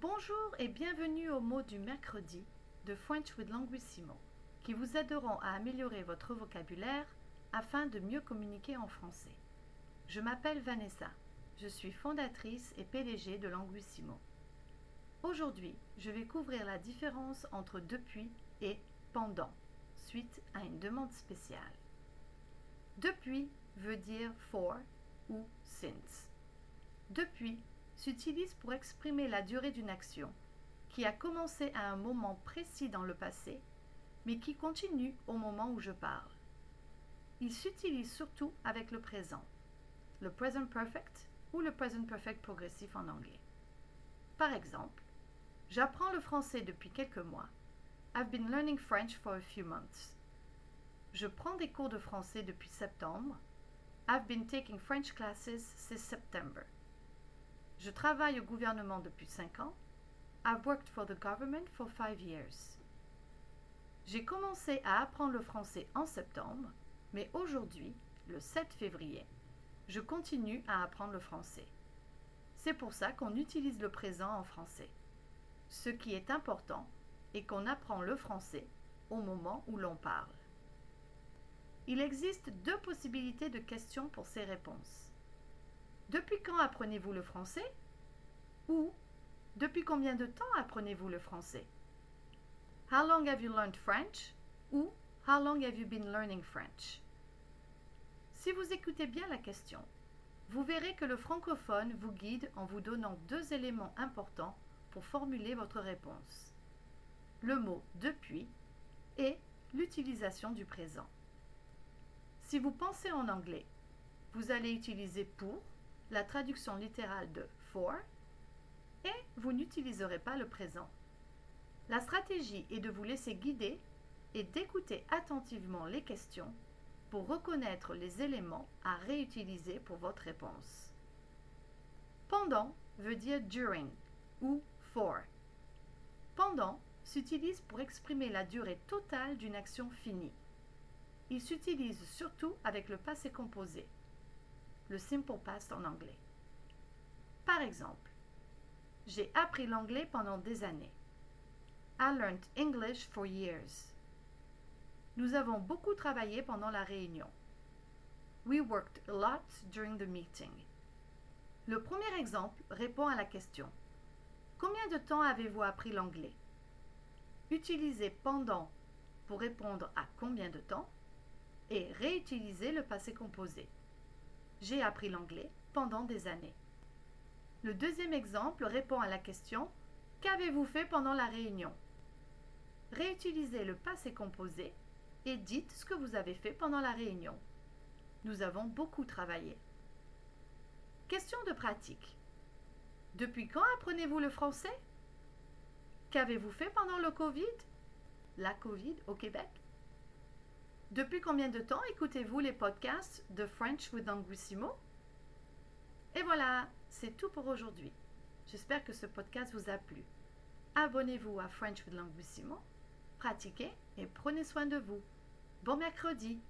Bonjour et bienvenue au mot du mercredi de French with Languissimo, qui vous aideront à améliorer votre vocabulaire afin de mieux communiquer en français. Je m'appelle Vanessa, je suis fondatrice et PDG de Languissimo. Aujourd'hui, je vais couvrir la différence entre depuis et pendant, suite à une demande spéciale. Depuis veut dire for ou since. Depuis s'utilise pour exprimer la durée d'une action qui a commencé à un moment précis dans le passé, mais qui continue au moment où je parle. Il s'utilise surtout avec le présent, le present perfect ou le present perfect progressif en anglais. Par exemple, j'apprends le français depuis quelques mois. I've been learning French for a few months. Je prends des cours de français depuis septembre. I've been taking French classes since September. Je travaille au gouvernement depuis cinq ans. I've worked for the government for five years. J'ai commencé à apprendre le français en septembre, mais aujourd'hui, le 7 février, je continue à apprendre le français. C'est pour ça qu'on utilise le présent en français. Ce qui est important est qu'on apprend le français au moment où l'on parle. Il existe deux possibilités de questions pour ces réponses. Depuis quand apprenez-vous le français? Ou Depuis combien de temps apprenez-vous le français? How long have you learned French? Ou How long have you been learning French? Si vous écoutez bien la question, vous verrez que le francophone vous guide en vous donnant deux éléments importants pour formuler votre réponse. Le mot depuis et l'utilisation du présent. Si vous pensez en anglais, vous allez utiliser pour la traduction littérale de for et vous n'utiliserez pas le présent. La stratégie est de vous laisser guider et d'écouter attentivement les questions pour reconnaître les éléments à réutiliser pour votre réponse. Pendant veut dire during ou for. Pendant s'utilise pour exprimer la durée totale d'une action finie. Il s'utilise surtout avec le passé composé le simple past en anglais. Par exemple, j'ai appris l'anglais pendant des années. I learned English for years. Nous avons beaucoup travaillé pendant la réunion. We worked a lot during the meeting. Le premier exemple répond à la question Combien de temps avez-vous appris l'anglais? Utilisez pendant pour répondre à combien de temps et réutilisez le passé composé. J'ai appris l'anglais pendant des années. Le deuxième exemple répond à la question Qu'avez-vous fait pendant la réunion? Réutilisez le passé composé et dites ce que vous avez fait pendant la réunion. Nous avons beaucoup travaillé. Question de pratique. Depuis quand apprenez-vous le français? Qu'avez-vous fait pendant le Covid? La Covid au Québec? Depuis combien de temps écoutez-vous les podcasts de French with Anguissimo? Et voilà, c'est tout pour aujourd'hui. J'espère que ce podcast vous a plu. Abonnez-vous à French with Languissimo, pratiquez et prenez soin de vous. Bon mercredi